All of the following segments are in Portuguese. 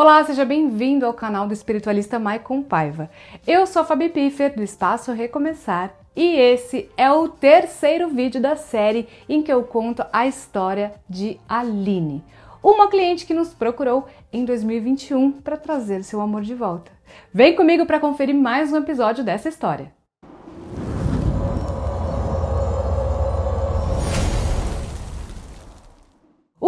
Olá, seja bem-vindo ao canal do espiritualista Maicon Paiva. Eu sou a Fabi Piffer do Espaço Recomeçar e esse é o terceiro vídeo da série em que eu conto a história de Aline, uma cliente que nos procurou em 2021 para trazer seu amor de volta. Vem comigo para conferir mais um episódio dessa história.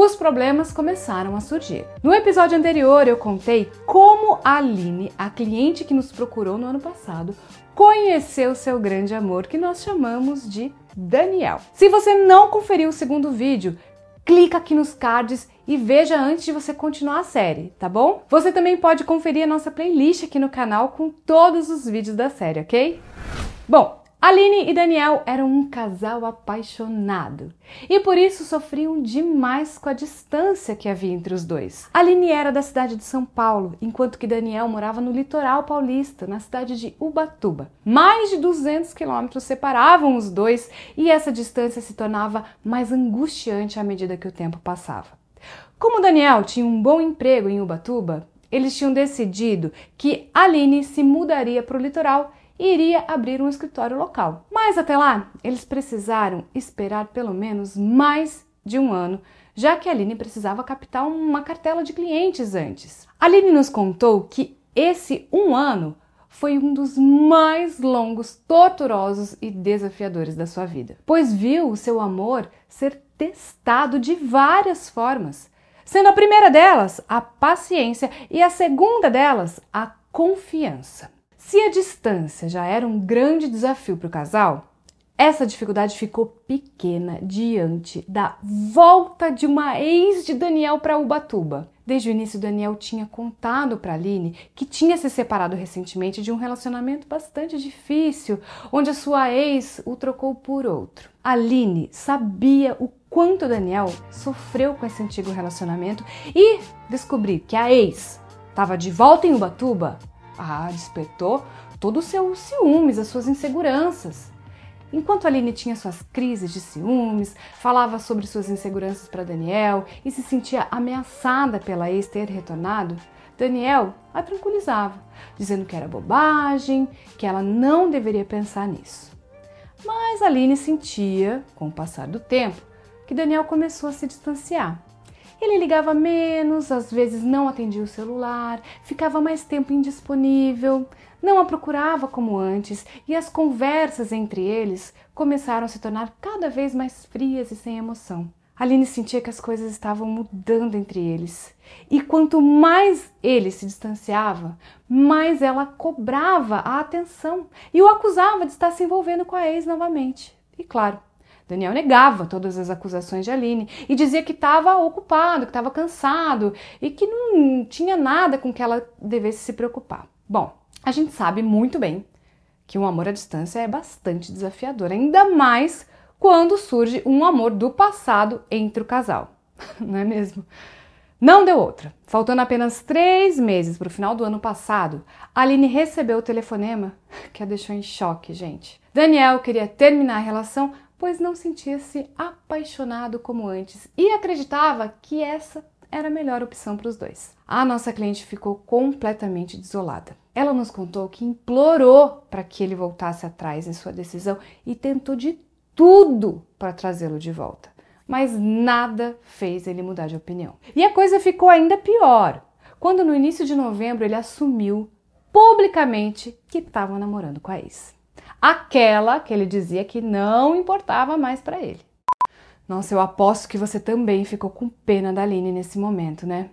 Os problemas começaram a surgir. No episódio anterior, eu contei como a Aline, a cliente que nos procurou no ano passado, conheceu seu grande amor, que nós chamamos de Daniel. Se você não conferiu o segundo vídeo, clica aqui nos cards e veja antes de você continuar a série, tá bom? Você também pode conferir a nossa playlist aqui no canal com todos os vídeos da série, ok? Bom, Aline e Daniel eram um casal apaixonado e por isso sofriam demais com a distância que havia entre os dois. Aline era da cidade de São Paulo, enquanto que Daniel morava no litoral paulista, na cidade de Ubatuba. Mais de 200 quilômetros separavam os dois e essa distância se tornava mais angustiante à medida que o tempo passava. Como Daniel tinha um bom emprego em Ubatuba, eles tinham decidido que Aline se mudaria para o litoral e iria abrir um escritório local. Mas até lá, eles precisaram esperar pelo menos mais de um ano, já que a Aline precisava captar uma cartela de clientes antes. A Aline nos contou que esse um ano foi um dos mais longos, torturosos e desafiadores da sua vida, pois viu o seu amor ser testado de várias formas, sendo a primeira delas a paciência e a segunda delas a confiança. Se a distância já era um grande desafio para o casal, essa dificuldade ficou pequena diante da volta de uma ex de Daniel para Ubatuba. Desde o início, Daniel tinha contado para Aline que tinha se separado recentemente de um relacionamento bastante difícil, onde a sua ex o trocou por outro. Aline sabia o quanto Daniel sofreu com esse antigo relacionamento e descobrir que a ex estava de volta em Ubatuba ah, despertou todo o seu ciúmes, as suas inseguranças. Enquanto Aline tinha suas crises de ciúmes, falava sobre suas inseguranças para Daniel e se sentia ameaçada pela ex ter retornado, Daniel a tranquilizava, dizendo que era bobagem, que ela não deveria pensar nisso. Mas Aline sentia, com o passar do tempo, que Daniel começou a se distanciar. Ele ligava menos, às vezes não atendia o celular, ficava mais tempo indisponível, não a procurava como antes e as conversas entre eles começaram a se tornar cada vez mais frias e sem emoção. Aline sentia que as coisas estavam mudando entre eles. E quanto mais ele se distanciava, mais ela cobrava a atenção e o acusava de estar se envolvendo com a ex novamente. E claro, Daniel negava todas as acusações de Aline e dizia que estava ocupado, que estava cansado e que não tinha nada com que ela devesse se preocupar. Bom, a gente sabe muito bem que um amor à distância é bastante desafiador, ainda mais quando surge um amor do passado entre o casal, não é mesmo? Não deu outra. Faltando apenas três meses para o final do ano passado, Aline recebeu o telefonema que a deixou em choque, gente. Daniel queria terminar a relação, pois não sentia-se apaixonado como antes e acreditava que essa era a melhor opção para os dois. A nossa cliente ficou completamente desolada. Ela nos contou que implorou para que ele voltasse atrás em sua decisão e tentou de tudo para trazê-lo de volta, mas nada fez ele mudar de opinião. E a coisa ficou ainda pior quando no início de novembro ele assumiu publicamente que estava namorando com a ex aquela que ele dizia que não importava mais para ele. Nossa, eu aposto que você também ficou com pena da Aline nesse momento, né?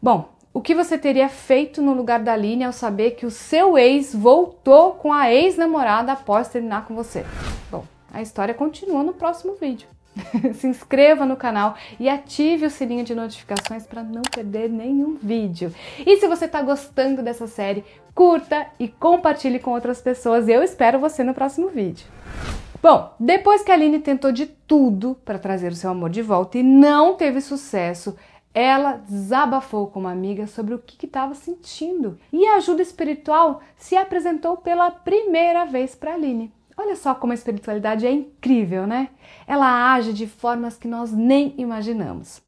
Bom, o que você teria feito no lugar da Aline ao saber que o seu ex voltou com a ex-namorada após terminar com você? Bom, a história continua no próximo vídeo. Se inscreva no canal e ative o sininho de notificações para não perder nenhum vídeo. E se você está gostando dessa série, curta e compartilhe com outras pessoas. Eu espero você no próximo vídeo. Bom, depois que a Aline tentou de tudo para trazer o seu amor de volta e não teve sucesso, ela desabafou com uma amiga sobre o que estava sentindo e a ajuda espiritual se apresentou pela primeira vez para Aline. Olha só como a espiritualidade é incrível, né? Ela age de formas que nós nem imaginamos.